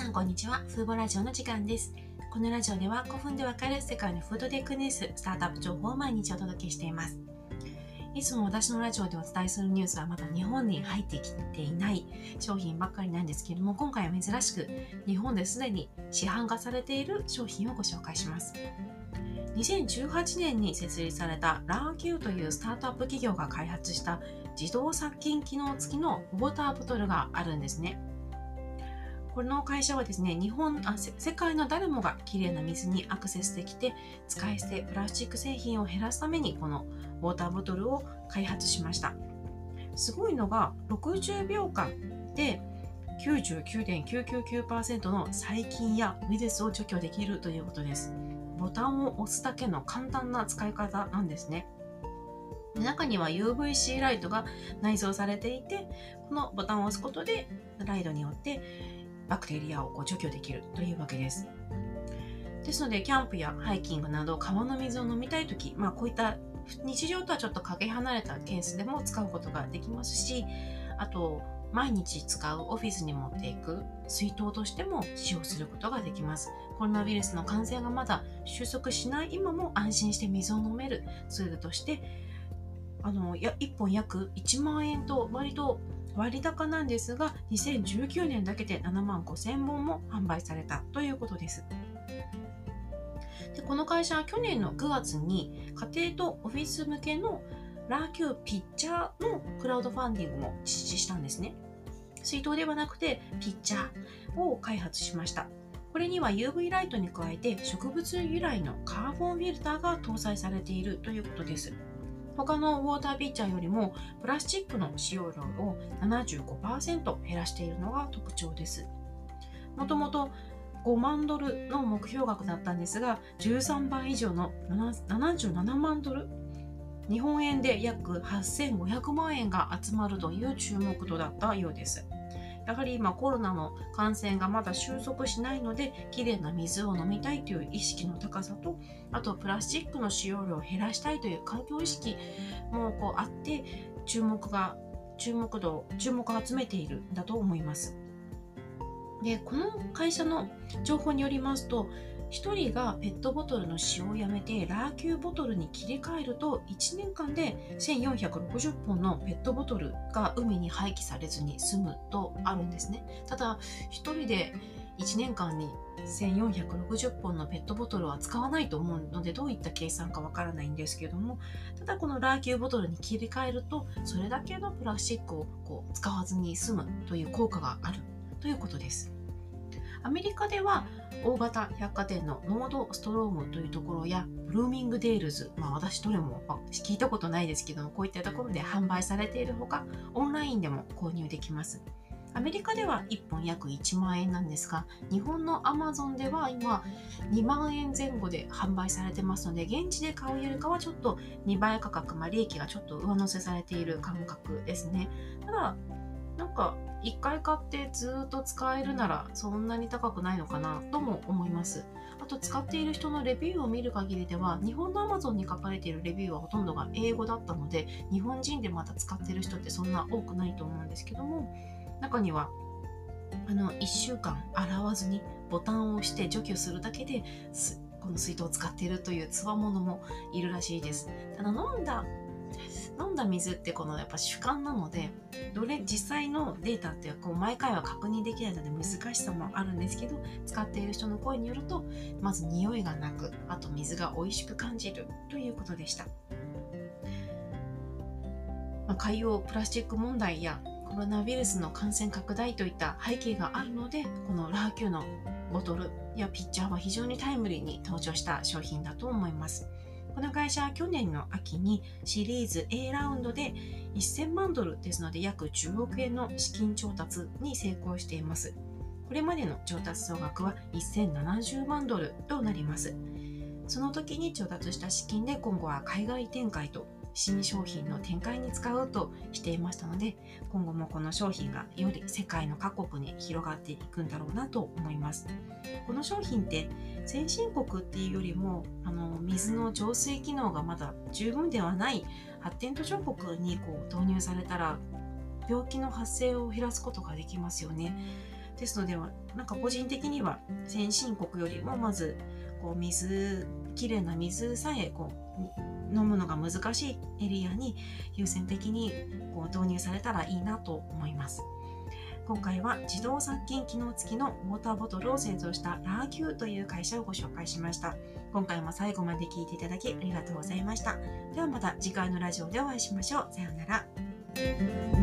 さんこんにちは。フーボラジオの時間です。このラジオでは5分でわかる世界のフードテックニュース、スタートアップ情報を毎日お届けしています。いつも私のラジオでお伝えするニュースはまだ日本に入ってきていない商品ばっかりなんですけれども、今回は珍しく日本ですでに市販化されている商品をご紹介します。2018年に設立されたラーキューというスタートアップ企業が開発した自動殺菌機能付きのウォーターボトルがあるんですね。この会社はですね、日本あ世界の誰もがきれいな水にアクセスできて、使い捨てプラスチック製品を減らすために、このウォーターボトルを開発しました。すごいのが、60秒間で99.999%の細菌やウイルスを除去できるということです。ボタンを押すだけの簡単な使い方なんですね。中には UVC ライトが内蔵されていて、このボタンを押すことでライトによってバクテリアをこう除去できるというわけです。ですので、キャンプやハイキングなど川の水を飲みたいとき、まあこういった日常とはちょっとかけ離れたケースでも使うことができますし、あと、毎日使うオフィスに持っていく水筒としても使用することができます。コロナウイルスの感染がまだ収束しない今も安心して水を飲めるツールとして、あの、や1本約1万円と割と割高なんですが2019年だけで7万5000本も販売されたということです。でこの会社は去年の9月に家庭とオフィス向けのラーキューピッチャーのクラウドファンディングも実施したんですね。水筒ではなくてピッチャーを開発しました。これには UV ライトに加えて植物由来のカーボンフィルターが搭載されているということです。他のウォーターピッチャーよりもプラスチックの使用量を75%減らしているのが特徴です。もともと5万ドルの目標額だったんですが、13倍以上の77万ドル日本円で約8500万円が集まるという注目度だったようです。やはり今コロナの感染がまだ収束しないのできれいな水を飲みたいという意識の高さとあとプラスチックの使用量を減らしたいという環境意識もこうあって注目が注目度注目を集めているんだと思います。でこの会社の情報によりますと1人がペットボトルの使用をやめてラーキューボトルに切り替えると1年間で1460本のペットボトルが海に廃棄されずに済むとあるんですね。ただ1人で1年間に1460本のペットボトルは使わないと思うのでどういった計算かわからないんですけどもただこの LARQ ボトルに切り替えるとそれだけのプラスチックをこう使わずに済むという効果があるということです。アメリカでは大型百貨店のノードストロームというところやブルーミングデールズ、まあ、私どれも聞いたことないですけどもこういったところで販売されているほかオンラインでも購入できます。アメリカでは1本約1万円なんですが日本のアマゾンでは今2万円前後で販売されてますので現地で買うよりかはちょっと2倍価格、まあ、利益がちょっと上乗せされている感覚ですね。ただなんか1回買ってずっと使えるならそんなに高くないのかなとも思います。あと使っている人のレビューを見る限りでは日本の Amazon に書かれているレビューはほとんどが英語だったので日本人でまだ使っている人ってそんな多くないと思うんですけども中にはあの1週間洗わずにボタンを押して除去するだけでこの水筒を使っているというつわものもいるらしいです。ただ飲んだ飲んだ水ってこのやっぱ主観なのでどれ実際のデータってこう毎回は確認できないので難しさもあるんですけど使っている人の声によるとまず匂いがなくあと水が美味しく感じるということでした、まあ、海洋プラスチック問題やコロナウイルスの感染拡大といった背景があるのでこのラーキューのボトルやピッチャーは非常にタイムリーに登場した商品だと思います。この会社は去年の秋にシリーズ A ラウンドで1000万ドルですので約10億円の資金調達に成功しています。これまでの調達総額は1070万ドルとなります。その時に調達した資金で今後は海外展開と新商品の展開に使うとしていましたので今後もこの商品がより世界の各国に広がっていくんだろうなと思いますこの商品って先進国っていうよりもあの水の浄水機能がまだ十分ではない発展途上国にこう導入されたら病気の発生を減らすことができますよねですのでなんか個人的には先進国よりもまずこう水きれいな水さえこう飲むのが難しいエリアに優先的にこう導入されたらいいなと思います。今回は自動殺菌機能付きのウォーターボトルを製造したラーキューという会社をご紹介しました。今回も最後まで聞いていただきありがとうございました。ではまた次回のラジオでお会いしましょう。さようなら。